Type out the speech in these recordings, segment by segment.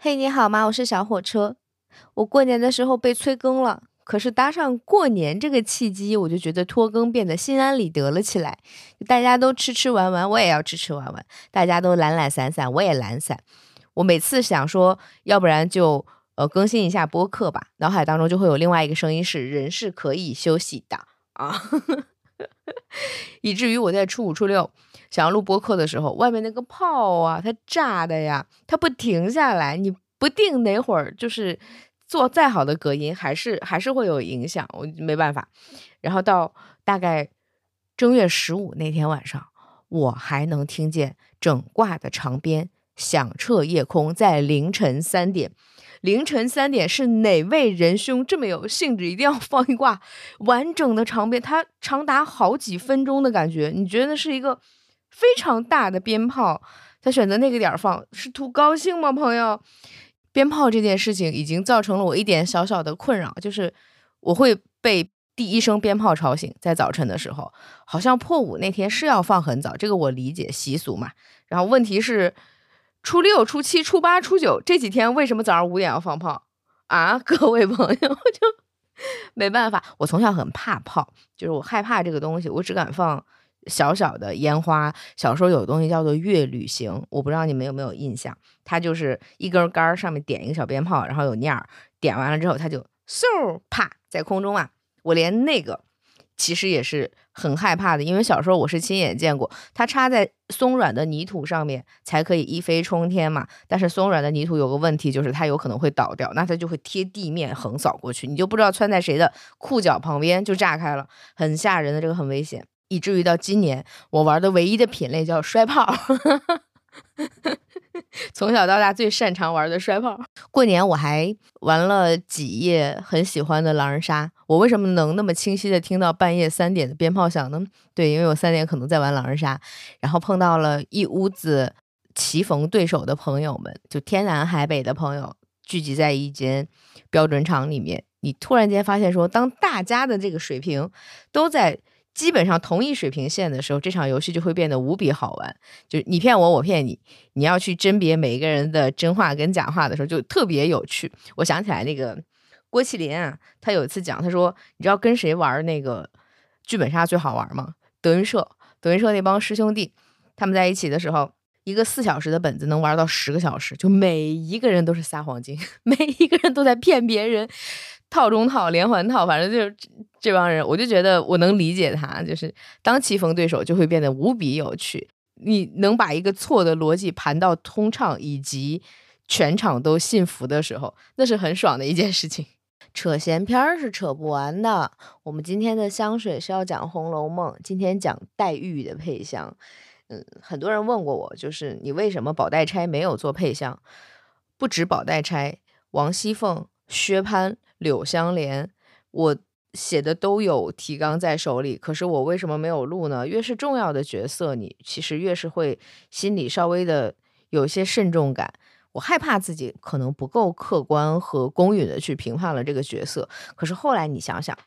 嘿，你好吗？我是小火车。我过年的时候被催更了，可是搭上过年这个契机，我就觉得拖更变得心安理得了起来。大家都吃吃玩玩，我也要吃吃玩玩；大家都懒懒散散，我也懒散。我每次想说，要不然就呃更新一下播客吧，脑海当中就会有另外一个声音是：人是可以休息的啊。以至于我在初五初六。想要录播客的时候，外面那个炮啊，它炸的呀，它不停下来，你不定哪会儿就是做再好的隔音，还是还是会有影响，我没办法。然后到大概正月十五那天晚上，我还能听见整挂的长鞭响彻夜空，在凌晨三点。凌晨三点是哪位仁兄这么有兴致，一定要 放一挂完整的长鞭？它长达好几分钟的感觉，你觉得是一个？非常大的鞭炮，他选择那个点儿放，是图高兴吗？朋友，鞭炮这件事情已经造成了我一点小小的困扰，就是我会被第一声鞭炮吵醒，在早晨的时候，好像破五那天是要放很早，这个我理解习俗嘛。然后问题是，初六、初七、初八、初九这几天为什么早上五点要放炮啊？各位朋友，就没办法，我从小很怕炮，就是我害怕这个东西，我只敢放。小小的烟花，小时候有东西叫做月旅行，我不知道你们有没有印象？它就是一根杆上面点一个小鞭炮，然后有念儿，点完了之后它就嗖啪在空中啊！我连那个其实也是很害怕的，因为小时候我是亲眼见过，它插在松软的泥土上面才可以一飞冲天嘛。但是松软的泥土有个问题，就是它有可能会倒掉，那它就会贴地面横扫过去，你就不知道穿在谁的裤脚旁边就炸开了，很吓人的，这个很危险。以至于到今年，我玩的唯一的品类叫摔炮，从小到大最擅长玩的摔炮。过年我还玩了几夜很喜欢的狼人杀。我为什么能那么清晰的听到半夜三点的鞭炮响呢？对，因为我三点可能在玩狼人杀，然后碰到了一屋子棋逢对手的朋友们，就天南海北的朋友聚集在一间标准场里面。你突然间发现说，当大家的这个水平都在。基本上同一水平线的时候，这场游戏就会变得无比好玩。就是你骗我，我骗你，你要去甄别每一个人的真话跟假话的时候，就特别有趣。我想起来那个郭麒麟啊，他有一次讲，他说：“你知道跟谁玩那个剧本杀最好玩吗？德云社，德云社那帮师兄弟，他们在一起的时候，一个四小时的本子能玩到十个小时，就每一个人都是撒谎精，每一个人都在骗别人。”套中套，连环套，反正就是这帮人，我就觉得我能理解他，就是当棋逢对手就会变得无比有趣。你能把一个错的逻辑盘到通畅，以及全场都信服的时候，那是很爽的一件事情。扯闲篇儿是扯不完的。我们今天的香水是要讲《红楼梦》，今天讲黛玉的配香。嗯，很多人问过我，就是你为什么宝黛钗没有做配香？不止宝黛钗，王熙凤、薛蟠。柳香莲，我写的都有提纲在手里，可是我为什么没有录呢？越是重要的角色，你其实越是会心里稍微的有一些慎重感。我害怕自己可能不够客观和公允的去评判了这个角色。可是后来你想想，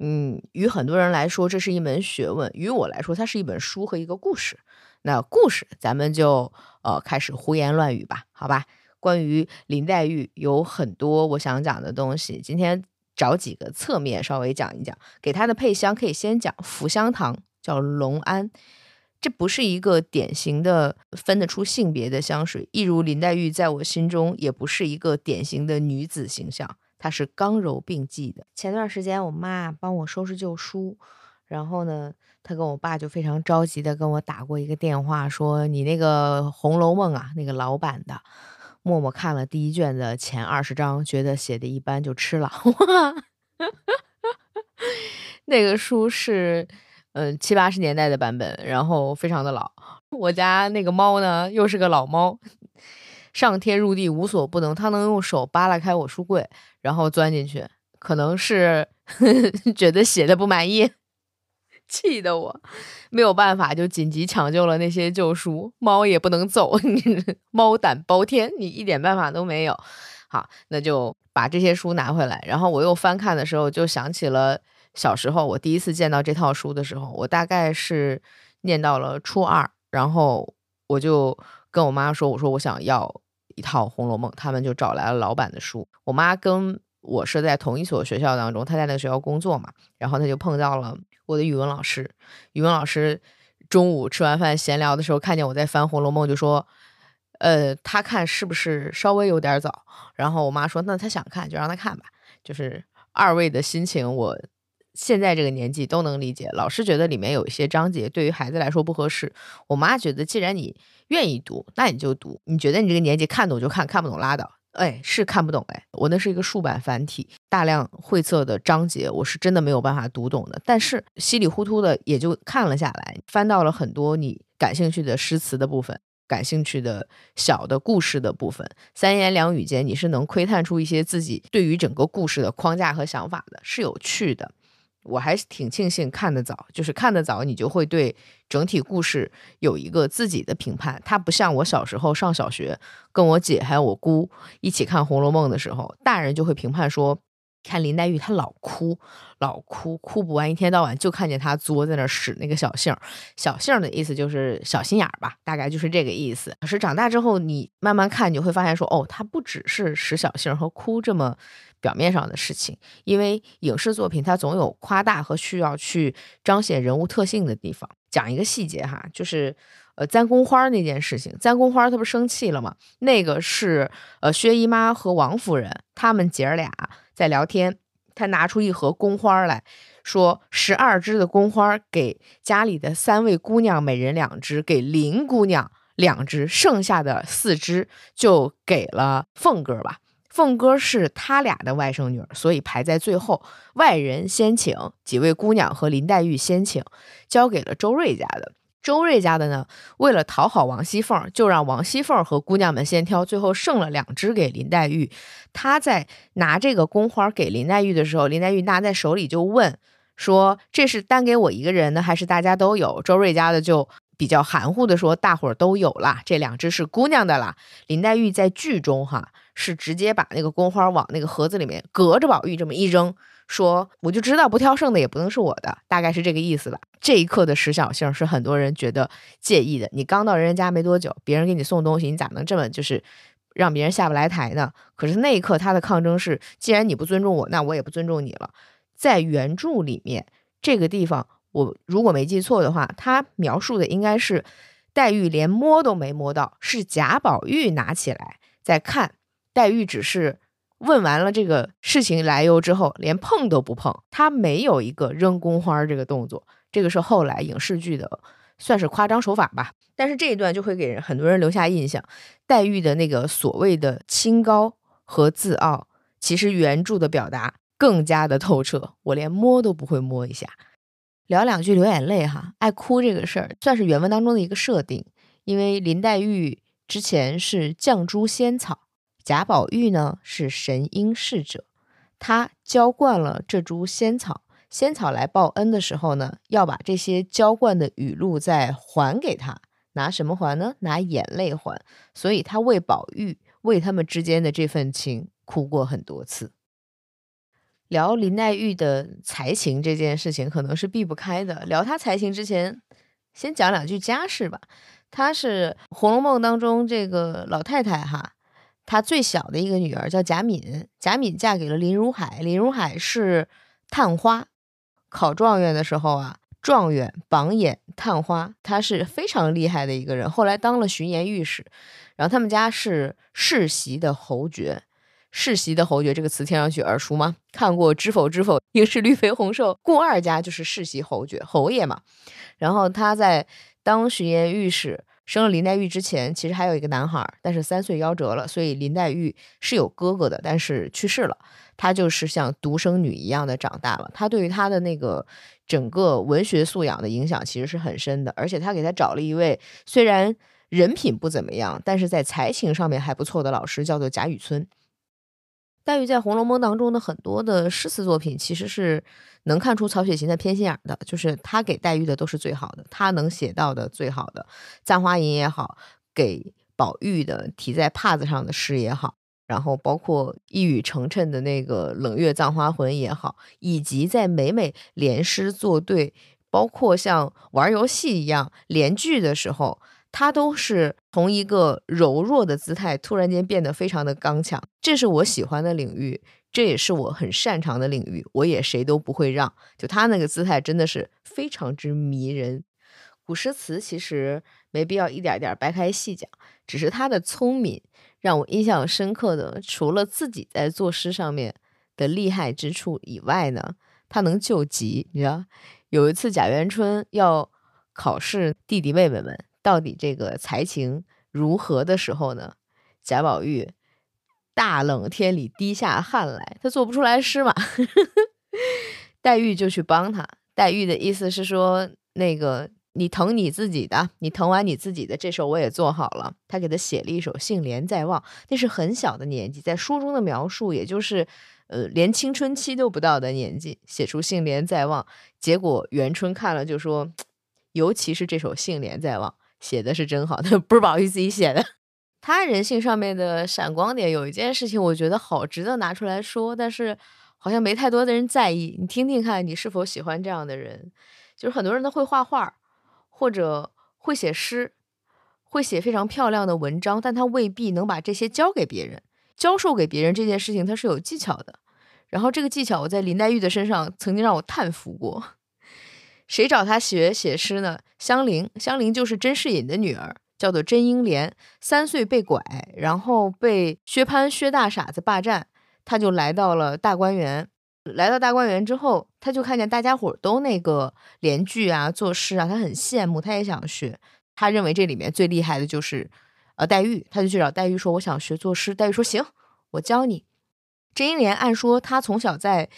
嗯，于很多人来说这是一门学问，于我来说它是一本书和一个故事。那故事咱们就呃开始胡言乱语吧，好吧？关于林黛玉有很多我想讲的东西，今天找几个侧面稍微讲一讲。给她的配香可以先讲福香堂，叫隆安，这不是一个典型的分得出性别的香水，一如林黛玉在我心中也不是一个典型的女子形象，她是刚柔并济的。前段时间我妈帮我收拾旧书，然后呢，她跟我爸就非常着急的跟我打过一个电话，说你那个《红楼梦》啊，那个老版的。默默看了第一卷的前二十章，觉得写的一般，就吃了。那个书是，嗯，七八十年代的版本，然后非常的老。我家那个猫呢，又是个老猫，上天入地无所不能，它能用手扒拉开我书柜，然后钻进去。可能是 觉得写的不满意。气得我没有办法，就紧急抢救了那些旧书。猫也不能走，猫胆包天，你一点办法都没有。好，那就把这些书拿回来。然后我又翻看的时候，就想起了小时候我第一次见到这套书的时候，我大概是念到了初二，然后我就跟我妈说：“我说我想要一套《红楼梦》，他们就找来了老版的书。我妈跟我是在同一所学校当中，她在那个学校工作嘛，然后她就碰到了我的语文老师。语文老师中午吃完饭闲聊的时候，看见我在翻《红楼梦》，就说：“呃，他看是不是稍微有点早？”然后我妈说：“那他想看就让他看吧。”就是二位的心情，我。现在这个年纪都能理解，老师觉得里面有一些章节对于孩子来说不合适。我妈觉得，既然你愿意读，那你就读。你觉得你这个年纪看懂就看，看不懂拉倒。哎，是看不懂哎，我那是一个竖版繁体，大量绘色的章节，我是真的没有办法读懂的。但是稀里糊涂的也就看了下来，翻到了很多你感兴趣的诗词的部分，感兴趣的小的故事的部分，三言两语间你是能窥探出一些自己对于整个故事的框架和想法的，是有趣的。我还是挺庆幸看得早，就是看得早，你就会对整体故事有一个自己的评判。它不像我小时候上小学，跟我姐还有我姑一起看《红楼梦》的时候，大人就会评判说，看林黛玉她老哭，老哭，哭不完，一天到晚就看见她作在那儿使那个小性儿。小性儿的意思就是小心眼儿吧，大概就是这个意思。可是长大之后，你慢慢看，你会发现说，哦，她不只是使小性儿和哭这么。表面上的事情，因为影视作品它总有夸大和需要去彰显人物特性的地方。讲一个细节哈，就是呃，簪宫花那件事情，簪宫花她不生气了吗？那个是呃，薛姨妈和王夫人他们姐儿俩在聊天，他拿出一盒宫花来说，十二支的宫花给家里的三位姑娘每人两支，给林姑娘两支，剩下的四支就给了凤哥吧。凤哥是他俩的外甥女儿，所以排在最后。外人先请，几位姑娘和林黛玉先请，交给了周瑞家的。周瑞家的呢，为了讨好王熙凤，就让王熙凤和姑娘们先挑，最后剩了两只给林黛玉。他在拿这个宫花给林黛玉的时候，林黛玉拿在手里就问说：“这是单给我一个人呢，还是大家都有？”周瑞家的就比较含糊的说：“大伙儿都有啦，这两只是姑娘的啦。”林黛玉在剧中哈。是直接把那个宫花往那个盒子里面，隔着宝玉这么一扔，说我就知道不挑剩的也不能是我的，大概是这个意思吧。这一刻的时小性是很多人觉得介意的。你刚到人家家没多久，别人给你送东西，你咋能这么就是让别人下不来台呢？可是那一刻他的抗争是，既然你不尊重我，那我也不尊重你了。在原著里面，这个地方我如果没记错的话，他描述的应该是黛玉连摸都没摸到，是贾宝玉拿起来在看。黛玉只是问完了这个事情来由之后，连碰都不碰，他没有一个扔宫花这个动作。这个是后来影视剧的，算是夸张手法吧。但是这一段就会给人很多人留下印象，黛玉的那个所谓的清高和自傲，其实原著的表达更加的透彻。我连摸都不会摸一下，聊两句流眼泪哈，爱哭这个事儿算是原文当中的一个设定，因为林黛玉之前是绛珠仙草。贾宝玉呢是神瑛侍者，他浇灌了这株仙草，仙草来报恩的时候呢，要把这些浇灌的雨露再还给他，拿什么还呢？拿眼泪还。所以他为宝玉，为他们之间的这份情哭过很多次。聊林黛玉的才情这件事情，可能是避不开的。聊她才情之前，先讲两句家事吧。她是《红楼梦》当中这个老太太哈。她最小的一个女儿叫贾敏，贾敏嫁给了林如海，林如海是探花，考状元的时候啊，状元榜眼探花，他是非常厉害的一个人。后来当了巡盐御史，然后他们家是世袭的侯爵，世袭的侯爵这个词听上去耳熟吗？看过《知否知否》，应是绿肥红瘦，顾二家就是世袭侯爵，侯爷嘛。然后他在当巡盐御史。生了林黛玉之前，其实还有一个男孩，但是三岁夭折了，所以林黛玉是有哥哥的，但是去世了。她就是像独生女一样的长大了。她对于她的那个整个文学素养的影响其实是很深的，而且她给她找了一位虽然人品不怎么样，但是在才情上面还不错的老师，叫做贾雨村。黛玉在《红楼梦》当中的很多的诗词作品，其实是能看出曹雪芹的偏心眼的，就是他给黛玉的都是最好的，他能写到的最好的《簪花吟》也好，给宝玉的题在帕子上的诗也好，然后包括一语成谶的那个“冷月葬花魂”也好，以及在每每联诗作对，包括像玩游戏一样连句的时候。他都是从一个柔弱的姿态突然间变得非常的刚强，这是我喜欢的领域，这也是我很擅长的领域，我也谁都不会让。就他那个姿态真的是非常之迷人。古诗词其实没必要一点点掰开细讲，只是他的聪明让我印象深刻的，除了自己在作诗上面的厉害之处以外呢，他能救急。你知道，有一次贾元春要考试弟弟妹妹们。到底这个才情如何的时候呢？贾宝玉大冷天里滴下汗来，他做不出来诗嘛。黛玉就去帮他。黛玉的意思是说，那个你疼你自己的，你疼完你自己的，这首我也做好了。他给他写了一首《杏帘在望》，那是很小的年纪，在书中的描述，也就是呃，连青春期都不到的年纪，写出《杏帘在望》。结果元春看了就说，尤其是这首《杏帘在望》。写的是真好，他 不是宝玉自己写的。他人性上面的闪光点有一件事情，我觉得好值得拿出来说，但是好像没太多的人在意。你听听看，你是否喜欢这样的人？就是很多人都会画画，或者会写诗，会写非常漂亮的文章，但他未必能把这些教给别人，教授给别人这件事情他是有技巧的。然后这个技巧我在林黛玉的身上曾经让我叹服过。谁找他学写诗呢？香菱，香菱就是甄士隐的女儿，叫做甄英莲。三岁被拐，然后被薛蟠、薛大傻子霸占，他就来到了大观园。来到大观园之后，他就看见大家伙都那个联句啊、作诗啊，他很羡慕，他也想学。他认为这里面最厉害的就是呃黛玉，他就去找黛玉说：“我想学作诗。”黛玉说：“行，我教你。”甄英莲按说她从小在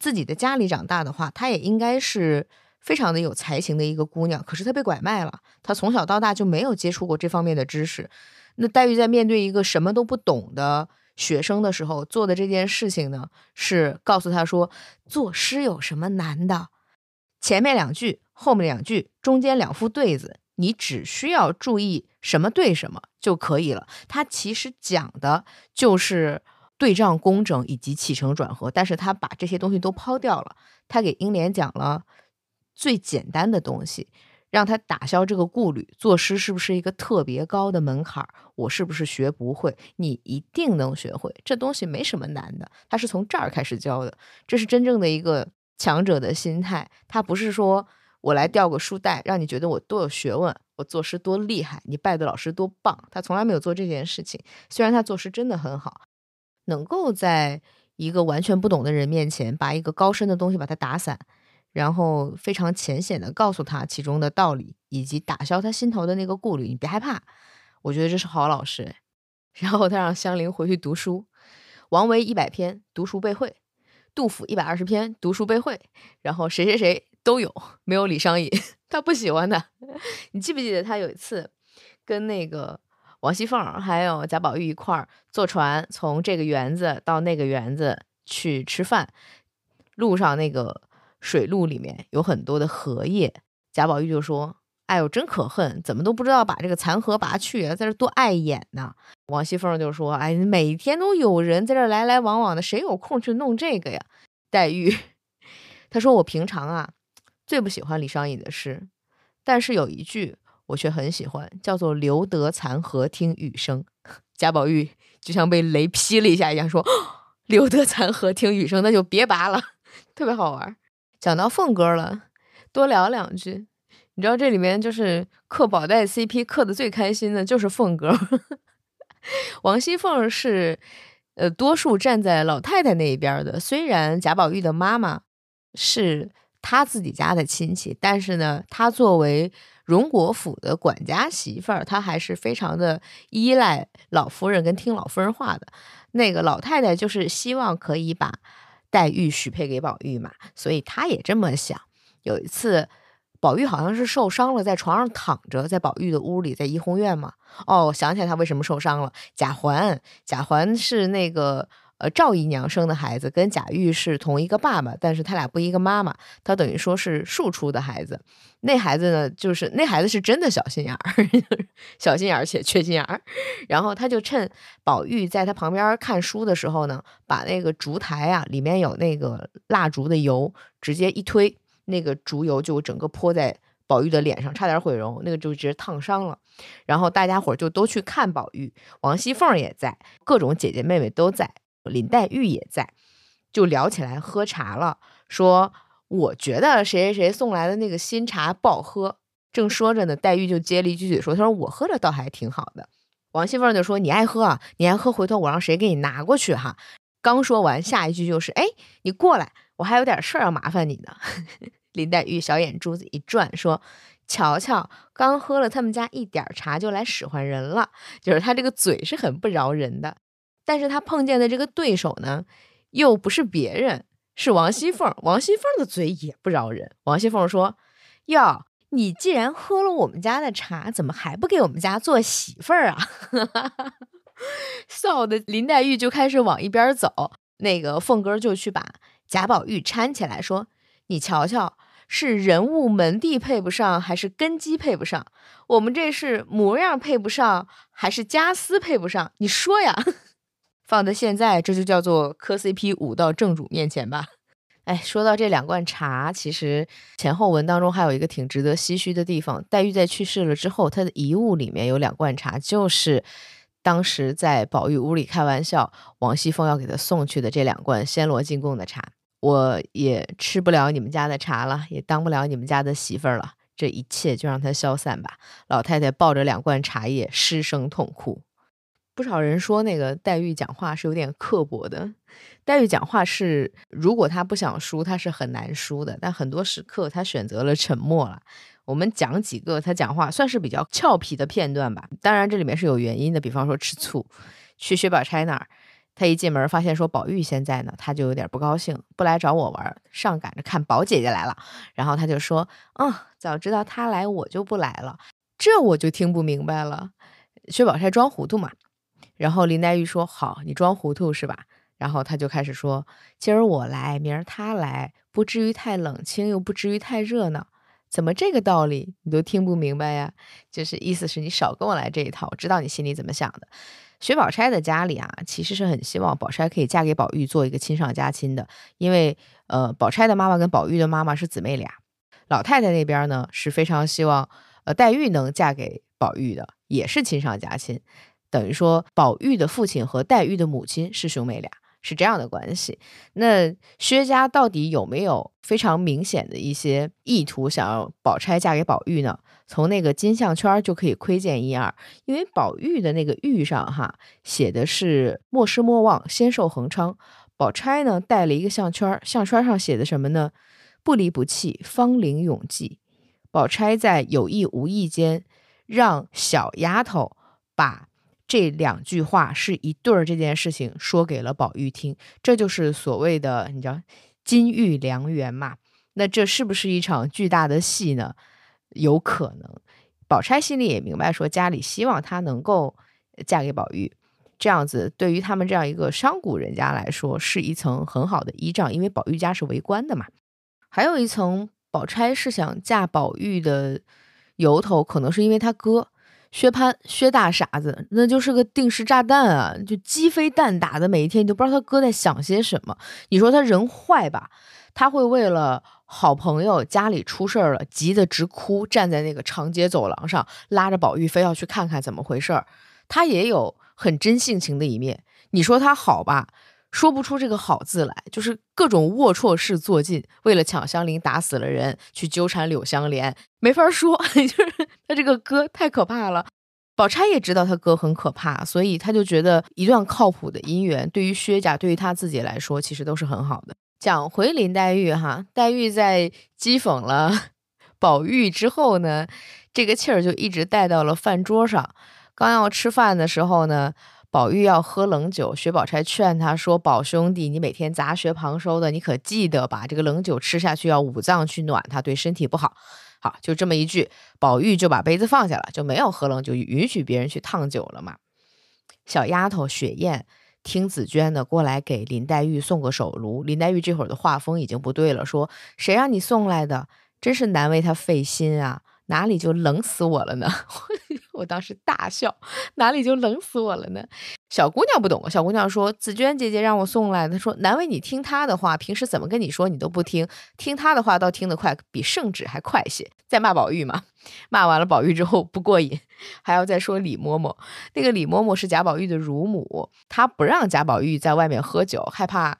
自己的家里长大的话，她也应该是。非常的有才情的一个姑娘，可是她被拐卖了。她从小到大就没有接触过这方面的知识。那黛玉在面对一个什么都不懂的学生的时候做的这件事情呢，是告诉他说：作诗有什么难的？前面两句，后面两句，中间两副对子，你只需要注意什么对什么就可以了。他其实讲的就是对仗工整以及起承转合，但是他把这些东西都抛掉了。他给英莲讲了。最简单的东西，让他打消这个顾虑。作诗是不是一个特别高的门槛？我是不是学不会？你一定能学会，这东西没什么难的。他是从这儿开始教的，这是真正的一个强者的心态。他不是说我来吊个书袋，让你觉得我多有学问，我作诗多厉害，你拜的老师多棒。他从来没有做这件事情。虽然他作诗真的很好，能够在一个完全不懂的人面前，把一个高深的东西把它打散。然后非常浅显的告诉他其中的道理，以及打消他心头的那个顾虑。你别害怕，我觉得这是好老师。然后他让香菱回去读书，王维一百篇读书背会，杜甫一百二十篇读书背会，然后谁谁谁都有，没有李商隐，他不喜欢的。你记不记得他有一次跟那个王熙凤还有贾宝玉一块儿坐船从这个园子到那个园子去吃饭，路上那个。水路里面有很多的荷叶，贾宝玉就说：“哎呦，真可恨，怎么都不知道把这个残荷拔去啊，在这多碍眼呢。”王熙凤就说：“哎，每天都有人在这来来往往的，谁有空去弄这个呀？”黛玉他说：“我平常啊最不喜欢李商隐的诗，但是有一句我却很喜欢，叫做‘留得残荷听雨声’。”贾宝玉就像被雷劈了一下一样，说：“ 留得残荷听雨声，那就别拔了，特别好玩。”讲到凤哥了，多聊两句。你知道这里面就是磕宝黛 CP 磕的最开心的就是凤哥，王熙凤是呃多数站在老太太那一边的。虽然贾宝玉的妈妈是他自己家的亲戚，但是呢，他作为荣国府的管家媳妇儿，她还是非常的依赖老夫人跟听老夫人话的。那个老太太就是希望可以把。黛玉许配给宝玉嘛，所以他也这么想。有一次，宝玉好像是受伤了，在床上躺着，在宝玉的屋里，在怡红院嘛。哦，想起来他为什么受伤了。贾环，贾环是那个。呃，赵姨娘生的孩子跟贾玉是同一个爸爸，但是他俩不一个妈妈，他等于说是庶出的孩子。那孩子呢，就是那孩子是真的小心眼儿，小心眼儿且缺心眼儿。然后他就趁宝玉在他旁边看书的时候呢，把那个烛台啊里面有那个蜡烛的油，直接一推，那个烛油就整个泼在宝玉的脸上，差点毁容，那个就直接烫伤了。然后大家伙就都去看宝玉，王熙凤也在，各种姐姐妹妹都在，林黛玉也在，就聊起来喝茶了，说我觉得谁谁谁送来的那个新茶不好喝。正说着呢，黛玉就接了一句嘴说：“她说我喝的倒还挺好的。”王熙凤就说：“你爱喝啊，你爱喝，回头我让谁给你拿过去哈。”刚说完，下一句就是：“哎，你过来，我还有点事儿要麻烦你呢。”林黛玉小眼珠子一转，说：“瞧瞧，刚喝了他们家一点茶就来使唤人了，就是他这个嘴是很不饶人的。但是他碰见的这个对手呢，又不是别人，是王熙凤。王熙凤的嘴也不饶人。王熙凤说：‘哟。’”你既然喝了我们家的茶，怎么还不给我们家做媳妇儿啊？臊的林黛玉就开始往一边走，那个凤哥就去把贾宝玉搀起来，说：“你瞧瞧，是人物门第配不上，还是根基配不上？我们这是模样配不上，还是家私配不上？你说呀？放在现在，这就叫做磕 CP 舞到正主面前吧。”哎，说到这两罐茶，其实前后文当中还有一个挺值得唏嘘的地方。黛玉在去世了之后，她的遗物里面有两罐茶，就是当时在宝玉屋里开玩笑，王熙凤要给她送去的这两罐暹罗进贡的茶。我也吃不了你们家的茶了，也当不了你们家的媳妇儿了，这一切就让它消散吧。老太太抱着两罐茶叶失声痛哭。不少人说那个黛玉讲话是有点刻薄的。黛玉讲话是，如果她不想输，她是很难输的。但很多时刻，她选择了沉默了。我们讲几个她讲话算是比较俏皮的片段吧。当然，这里面是有原因的。比方说吃醋，去薛宝钗那儿，她一进门发现说宝玉现在呢，她就有点不高兴，不来找我玩，上赶着看宝姐姐来了。然后她就说：“嗯，早知道她来，我就不来了。”这我就听不明白了。薛宝钗装糊涂嘛。然后林黛玉说：“好，你装糊涂是吧？”然后他就开始说：“今儿我来，明儿他来，不至于太冷清，又不至于太热闹。怎么这个道理你都听不明白呀？就是意思是你少跟我来这一套，我知道你心里怎么想的。”薛宝钗的家里啊，其实是很希望宝钗可以嫁给宝玉，做一个亲上加亲的，因为呃，宝钗的妈妈跟宝玉的妈妈是姊妹俩。老太太那边呢是非常希望呃黛玉能嫁给宝玉的，也是亲上加亲。等于说，宝玉的父亲和黛玉的母亲是兄妹俩，是这样的关系。那薛家到底有没有非常明显的一些意图，想要宝钗嫁给宝玉呢？从那个金项圈就可以窥见一二。因为宝玉的那个玉上哈写的是“莫失莫忘，仙寿恒昌”，宝钗呢戴了一个项圈，项圈上写的什么呢？“不离不弃，芳龄永继”。宝钗在有意无意间让小丫头把。这两句话是一对儿，这件事情说给了宝玉听，这就是所谓的你知道金玉良缘嘛？那这是不是一场巨大的戏呢？有可能，宝钗心里也明白，说家里希望她能够嫁给宝玉，这样子对于他们这样一个商贾人家来说是一层很好的依仗，因为宝玉家是为官的嘛。还有一层，宝钗是想嫁宝玉的由头，可能是因为他哥。薛蟠，薛大傻子，那就是个定时炸弹啊！就鸡飞蛋打的，每一天你都不知道他哥在想些什么。你说他人坏吧？他会为了好朋友家里出事儿了，急得直哭，站在那个长街走廊上，拉着宝玉非要去看看怎么回事儿。他也有很真性情的一面。你说他好吧？说不出这个好字来，就是各种龌龊事做尽，为了抢香菱打死了人，去纠缠柳香莲，没法说，就是他这个哥太可怕了。宝钗也知道他哥很可怕，所以他就觉得一段靠谱的姻缘，对于薛家，对于他自己来说，其实都是很好的。讲回林黛玉哈，黛玉在讥讽了 宝玉之后呢，这个气儿就一直带到了饭桌上。刚要吃饭的时候呢。宝玉要喝冷酒，薛宝钗劝他说：“宝兄弟，你每天杂学旁收的，你可记得把这个冷酒吃下去，要五脏去暖它，对身体不好。”好，就这么一句，宝玉就把杯子放下了，就没有喝冷酒，允许别人去烫酒了嘛。小丫头雪雁听紫娟的过来给林黛玉送个手炉，林黛玉这会儿的画风已经不对了，说：“谁让你送来的？真是难为他费心啊。”哪里就冷死我了呢？我当时大笑，哪里就冷死我了呢？小姑娘不懂，小姑娘说：“紫娟姐姐让我送来的。”说：“难为你听她的话，平时怎么跟你说你都不听，听她的话倒听得快，比圣旨还快些。”在骂宝玉嘛，骂完了宝玉之后不过瘾，还要再说李嬷嬷。那个李嬷嬷是贾宝玉的乳母，她不让贾宝玉在外面喝酒，害怕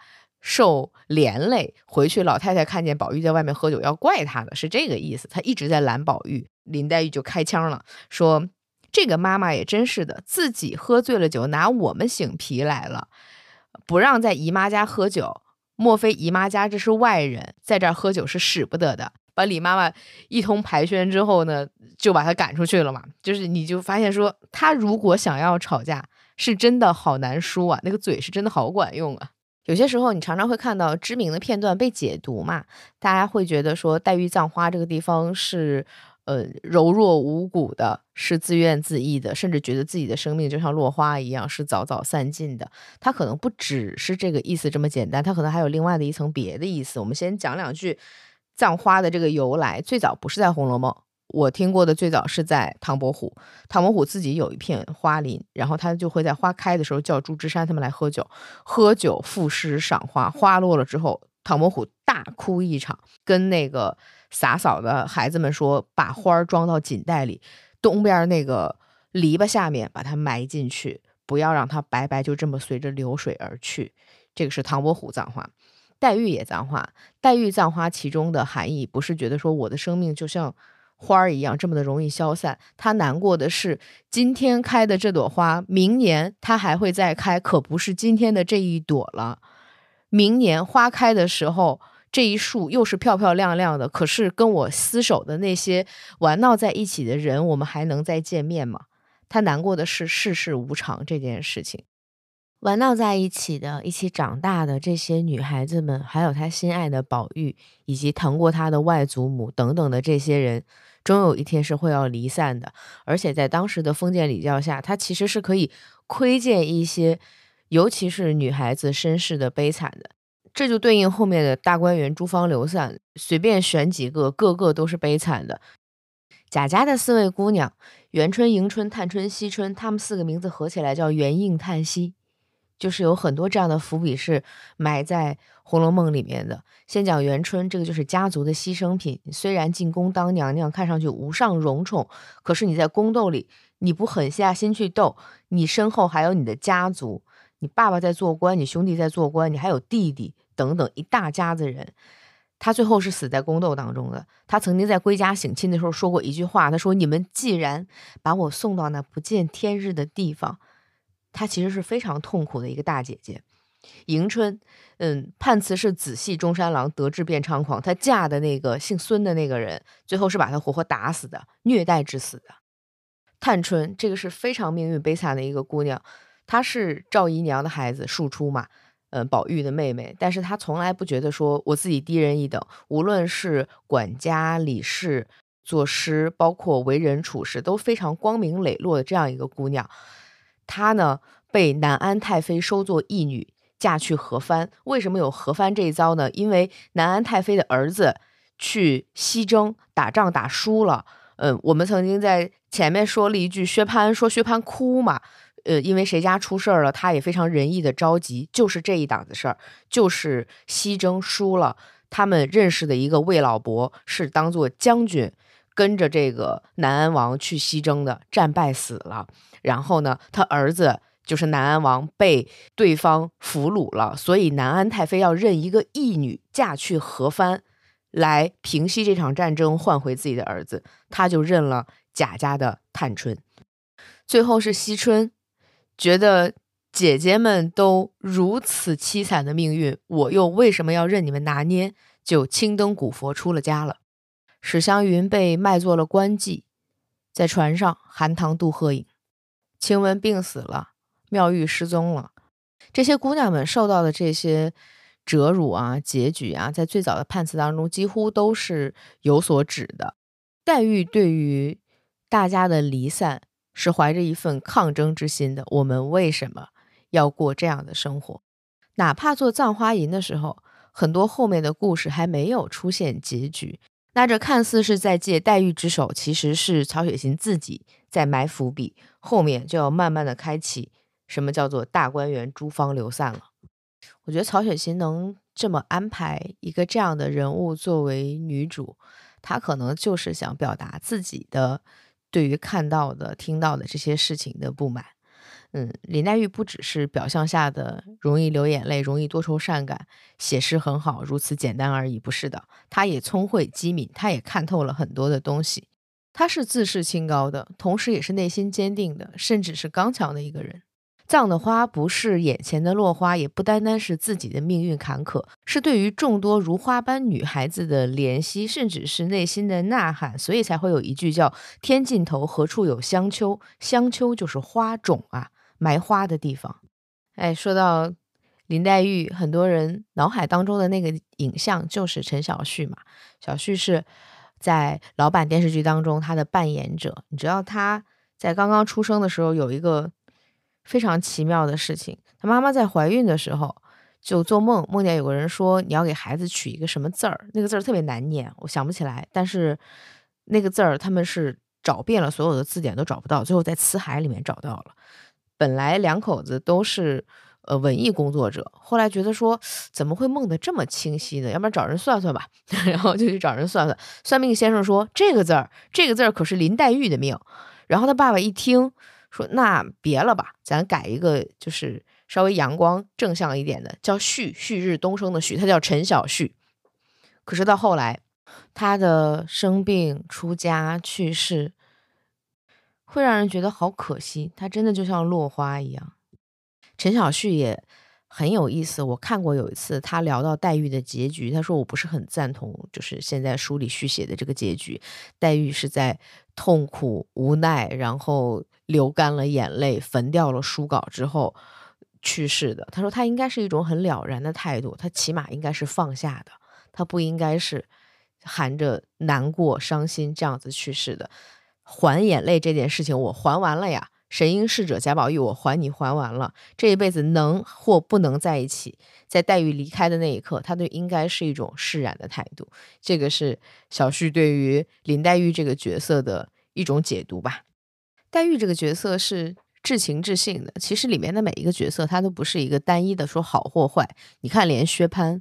受连累。回去老太太看见宝玉在外面喝酒，要怪他的，是这个意思。她一直在拦宝玉，林黛玉就开腔了，说。这个妈妈也真是的，自己喝醉了酒，拿我们醒皮来了，不让在姨妈家喝酒。莫非姨妈家这是外人，在这儿喝酒是使不得的。把李妈妈一通排宣之后呢，就把她赶出去了嘛。就是你就发现说，她如果想要吵架，是真的好难输啊，那个嘴是真的好管用啊。有些时候你常常会看到知名的片段被解读嘛，大家会觉得说黛玉葬花这个地方是。呃，柔弱无骨的，是自怨自艾的，甚至觉得自己的生命就像落花一样，是早早散尽的。他可能不只是这个意思这么简单，他可能还有另外的一层别的意思。我们先讲两句葬花的这个由来。最早不是在《红楼梦》，我听过的最早是在唐伯虎。唐伯虎自己有一片花林，然后他就会在花开的时候叫朱枝山他们来喝酒，喝酒赋诗赏花。花落了之后，唐伯虎大哭一场，跟那个。洒扫的孩子们说：“把花儿装到锦袋里，东边那个篱笆下面把它埋进去，不要让它白白就这么随着流水而去。”这个是唐伯虎葬花，黛玉也葬花。黛玉葬花其中的含义不是觉得说我的生命就像花儿一样这么的容易消散，他难过的是今天开的这朵花，明年它还会再开，可不是今天的这一朵了。明年花开的时候。这一束又是漂漂亮亮的，可是跟我厮守的那些玩闹在一起的人，我们还能再见面吗？他难过的是世事无常这件事情。玩闹在一起的、一起长大的这些女孩子们，还有他心爱的宝玉，以及疼过他的外祖母等等的这些人，终有一天是会要离散的。而且在当时的封建礼教下，他其实是可以窥见一些，尤其是女孩子身世的悲惨的。这就对应后面的大观园、诸方流散，随便选几个，个个都是悲惨的。贾家的四位姑娘，元春、迎春、探春、惜春，她们四个名字合起来叫元应叹息，就是有很多这样的伏笔是埋在《红楼梦》里面的。先讲元春，这个就是家族的牺牲品。虽然进宫当娘娘，看上去无上荣宠，可是你在宫斗里，你不狠下心去斗，你身后还有你的家族，你爸爸在做官，你兄弟在做官，你还有弟弟。等等一大家子人，他最后是死在宫斗当中的。他曾经在归家省亲的时候说过一句话，他说：“你们既然把我送到那不见天日的地方，她其实是非常痛苦的一个大姐姐。”迎春，嗯，判词是子系中山狼，得志便猖狂。她嫁的那个姓孙的那个人，最后是把她活活打死的，虐待致死的。探春，这个是非常命运悲惨的一个姑娘，她是赵姨娘的孩子，庶出嘛。嗯，宝玉的妹妹，但是她从来不觉得说我自己低人一等。无论是管家、理事、作诗，包括为人处事，都非常光明磊落的这样一个姑娘。她呢，被南安太妃收作义女，嫁去何藩。为什么有何藩这一遭呢？因为南安太妃的儿子去西征打仗打输了。嗯，我们曾经在前面说了一句，薛蟠说薛蟠哭嘛。呃，因为谁家出事儿了，他也非常仁义的着急，就是这一档子事儿，就是西征输了，他们认识的一个魏老伯是当做将军，跟着这个南安王去西征的，战败死了。然后呢，他儿子就是南安王被对方俘虏了，所以南安太妃要认一个义女嫁去何藩，来平息这场战争，换回自己的儿子，他就认了贾家的探春。最后是惜春。觉得姐姐们都如此凄惨的命运，我又为什么要任你们拿捏？就青灯古佛出了家了。史湘云被卖做了官妓，在船上含塘渡鹤影。晴雯病死了，妙玉失踪了。这些姑娘们受到的这些折辱啊、结局啊，在最早的判词当中几乎都是有所指的。黛玉对于大家的离散。是怀着一份抗争之心的。我们为什么要过这样的生活？哪怕做葬花吟的时候，很多后面的故事还没有出现结局。那这看似是在借黛玉之手，其实是曹雪芹自己在埋伏笔，后面就要慢慢的开启什么叫做大观园诸芳流散了。我觉得曹雪芹能这么安排一个这样的人物作为女主，她可能就是想表达自己的对于看到的、听到的这些事情的不满。嗯，林黛玉不只是表象下的容易流眼泪、容易多愁善感，写诗很好，如此简单而已，不是的。她也聪慧机敏，她也看透了很多的东西。他是自视清高的，同时也是内心坚定的，甚至是刚强的一个人。葬的花不是眼前的落花，也不单单是自己的命运坎坷，是对于众多如花般女孩子的怜惜，甚至是内心的呐喊，所以才会有一句叫“天尽头何处有香丘”，香丘就是花种啊，埋花的地方。哎，说到林黛玉，很多人脑海当中的那个影像就是陈小旭嘛。小旭是在老版电视剧当中他的扮演者，你知道他在刚刚出生的时候有一个。非常奇妙的事情，她妈妈在怀孕的时候就做梦，梦见有个人说你要给孩子取一个什么字儿，那个字儿特别难念，我想不起来。但是那个字儿他们是找遍了所有的字典都找不到，最后在辞海里面找到了。本来两口子都是呃文艺工作者，后来觉得说怎么会梦得这么清晰呢？要不然找人算算吧，然后就去找人算算。算命先生说这个字儿，这个字儿可是林黛玉的命。然后他爸爸一听。说那别了吧，咱改一个，就是稍微阳光正向一点的，叫旭旭日东升的旭，他叫陈小旭。可是到后来，他的生病、出家、去世，会让人觉得好可惜。他真的就像落花一样。陈小旭也很有意思，我看过有一次他聊到黛玉的结局，他说我不是很赞同，就是现在书里续写的这个结局，黛玉是在痛苦无奈，然后。流干了眼泪，焚掉了书稿之后去世的。他说他应该是一种很了然的态度，他起码应该是放下的，他不应该是含着难过、伤心这样子去世的。还眼泪这件事情，我还完了呀！神瑛侍者贾宝玉，我还你还完了。这一辈子能或不能在一起，在黛玉离开的那一刻，他对应该是一种释然的态度。这个是小旭对于林黛玉这个角色的一种解读吧。黛玉这个角色是至情至性的，其实里面的每一个角色，他都不是一个单一的说好或坏。你看，连薛蟠，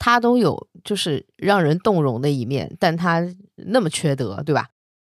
他都有就是让人动容的一面，但他那么缺德，对吧？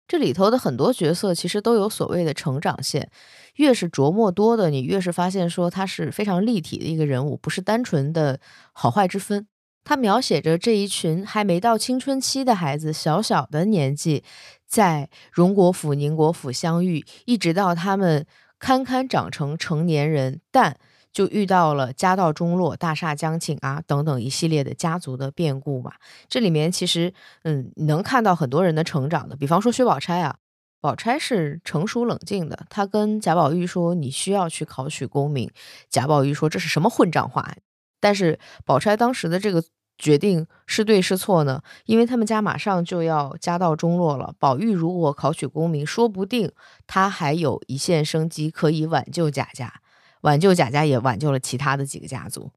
这里头的很多角色其实都有所谓的成长线，越是琢磨多的，你越是发现说他是非常立体的一个人物，不是单纯的好坏之分。他描写着这一群还没到青春期的孩子，小小的年纪，在荣国府、宁国府相遇，一直到他们堪堪长成成年人，但就遇到了家道中落、大厦将倾啊等等一系列的家族的变故嘛。这里面其实，嗯，能看到很多人的成长的。比方说薛宝钗啊，宝钗是成熟冷静的，她跟贾宝玉说：“你需要去考取功名。”贾宝玉说：“这是什么混账话？”但是宝钗当时的这个。决定是对是错呢？因为他们家马上就要家道中落了。宝玉如果考取功名，说不定他还有一线生机，可以挽救贾家，挽救贾家也挽救了其他的几个家族。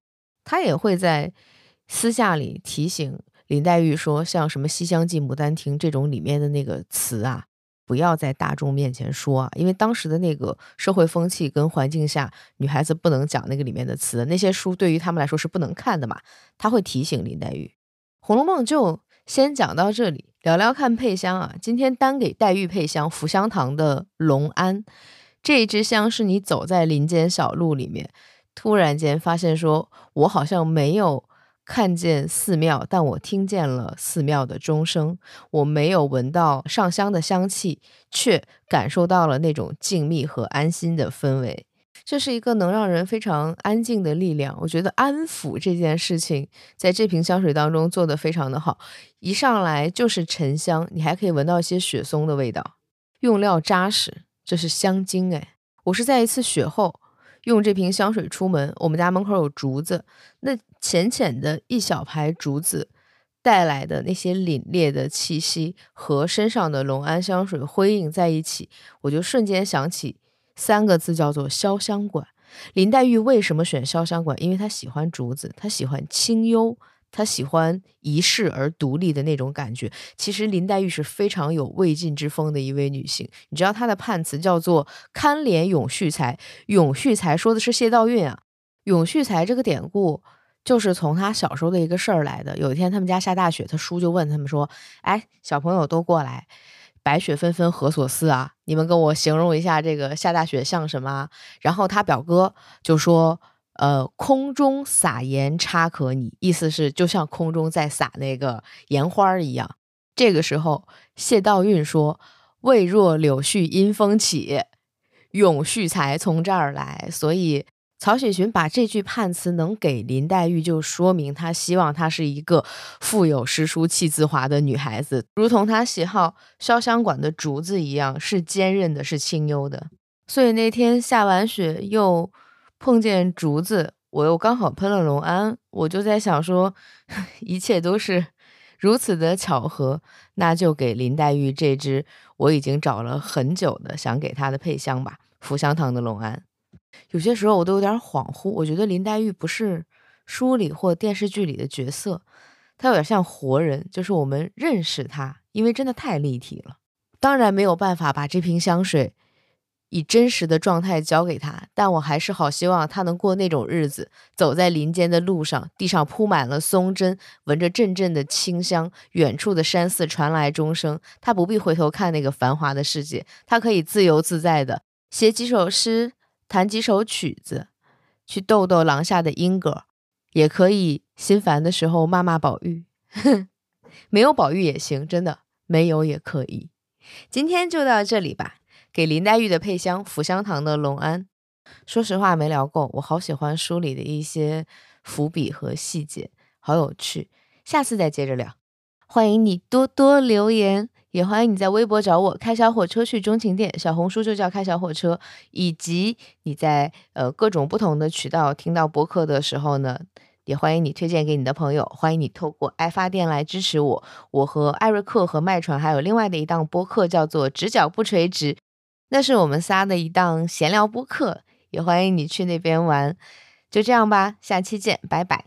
他也会在私下里提醒林黛玉说，像什么《西厢记》《牡丹亭》这种里面的那个词啊。不要在大众面前说啊，因为当时的那个社会风气跟环境下，女孩子不能讲那个里面的词，那些书对于他们来说是不能看的嘛。他会提醒林黛玉，《红楼梦》就先讲到这里，聊聊看配香啊。今天单给黛玉配香，福香堂的龙安这一支香是你走在林间小路里面，突然间发现说，我好像没有。看见寺庙，但我听见了寺庙的钟声。我没有闻到上香的香气，却感受到了那种静谧和安心的氛围。这是一个能让人非常安静的力量。我觉得安抚这件事情，在这瓶香水当中做得非常的好。一上来就是沉香，你还可以闻到一些雪松的味道，用料扎实，这是香精哎。我是在一次雪后。用这瓶香水出门，我们家门口有竹子，那浅浅的一小排竹子带来的那些凛冽的气息和身上的龙安香水辉映在一起，我就瞬间想起三个字，叫做潇湘馆。林黛玉为什么选潇湘馆？因为她喜欢竹子，她喜欢清幽，她喜欢一世而独立的那种感觉。其实林黛玉是非常有魏晋之风的一位女性。你知道她的判词叫做“堪怜永续才”，永续才说的是谢道韫啊。永续才这个典故就是从他小时候的一个事儿来的。有一天他们家下大雪，他叔就问他们说：“哎，小朋友都过来，白雪纷纷何所似啊？你们跟我形容一下这个下大雪像什么？”然后他表哥就说。呃，空中撒盐差可拟，意思是就像空中在撒那个盐花一样。这个时候，谢道韫说：“未若柳絮因风起，永续才从这儿来。”所以，曹雪芹把这句判词能给林黛玉，就说明他希望她是一个富有诗书气自华的女孩子，如同他喜好潇湘馆的竹子一样，是坚韧的，是清幽的。所以那天下完雪又。碰见竹子，我又刚好喷了龙安，我就在想说，一切都是如此的巧合，那就给林黛玉这支我已经找了很久的想给她的配香吧，福香堂的龙安。有些时候我都有点恍惚，我觉得林黛玉不是书里或电视剧里的角色，她有点像活人，就是我们认识她，因为真的太立体了。当然没有办法把这瓶香水。以真实的状态交给他，但我还是好希望他能过那种日子，走在林间的路上，地上铺满了松针，闻着阵阵的清香，远处的山寺传来钟声，他不必回头看那个繁华的世界，他可以自由自在的写几首诗，弹几首曲子，去逗逗廊下的莺歌，也可以心烦的时候骂骂宝玉，没有宝玉也行，真的没有也可以。今天就到这里吧。给林黛玉的配香，福香堂的龙安。说实话没聊够，我好喜欢书里的一些伏笔和细节，好有趣。下次再接着聊。欢迎你多多留言，也欢迎你在微博找我开小火车去钟情店，小红书就叫开小火车。以及你在呃各种不同的渠道听到播客的时候呢，也欢迎你推荐给你的朋友。欢迎你透过爱发电来支持我。我和艾瑞克和麦传还有另外的一档播客叫做直角不垂直。那是我们仨的一档闲聊播客，也欢迎你去那边玩。就这样吧，下期见，拜拜。